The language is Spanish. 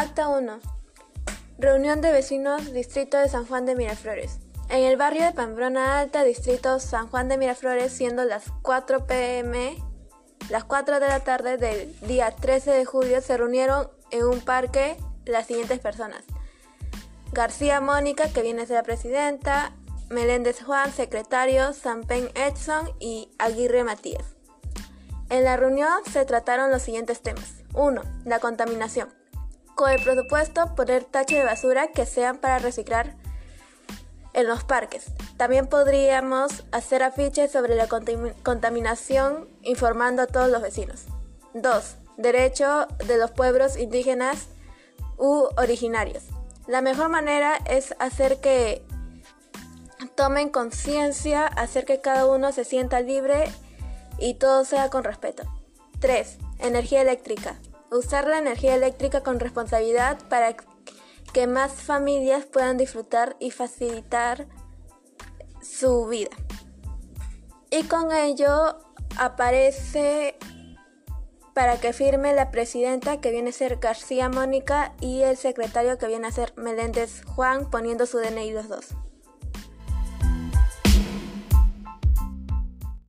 Acta 1. Reunión de vecinos, Distrito de San Juan de Miraflores. En el barrio de Pamplona Alta, Distrito San Juan de Miraflores, siendo las 4 pm, las 4 de la tarde del día 13 de julio, se reunieron en un parque las siguientes personas. García Mónica, que viene a ser la presidenta, Meléndez Juan, secretario, Sampen Edson y Aguirre Matías. En la reunión se trataron los siguientes temas. 1. La contaminación. Con el presupuesto, poner tachos de basura que sean para reciclar en los parques. También podríamos hacer afiches sobre la contaminación informando a todos los vecinos. 2. Derecho de los pueblos indígenas u originarios. La mejor manera es hacer que tomen conciencia, hacer que cada uno se sienta libre y todo sea con respeto. 3. Energía eléctrica. Usar la energía eléctrica con responsabilidad para que más familias puedan disfrutar y facilitar su vida. Y con ello aparece para que firme la presidenta que viene a ser García Mónica y el secretario que viene a ser Meléndez Juan poniendo su DNI los dos.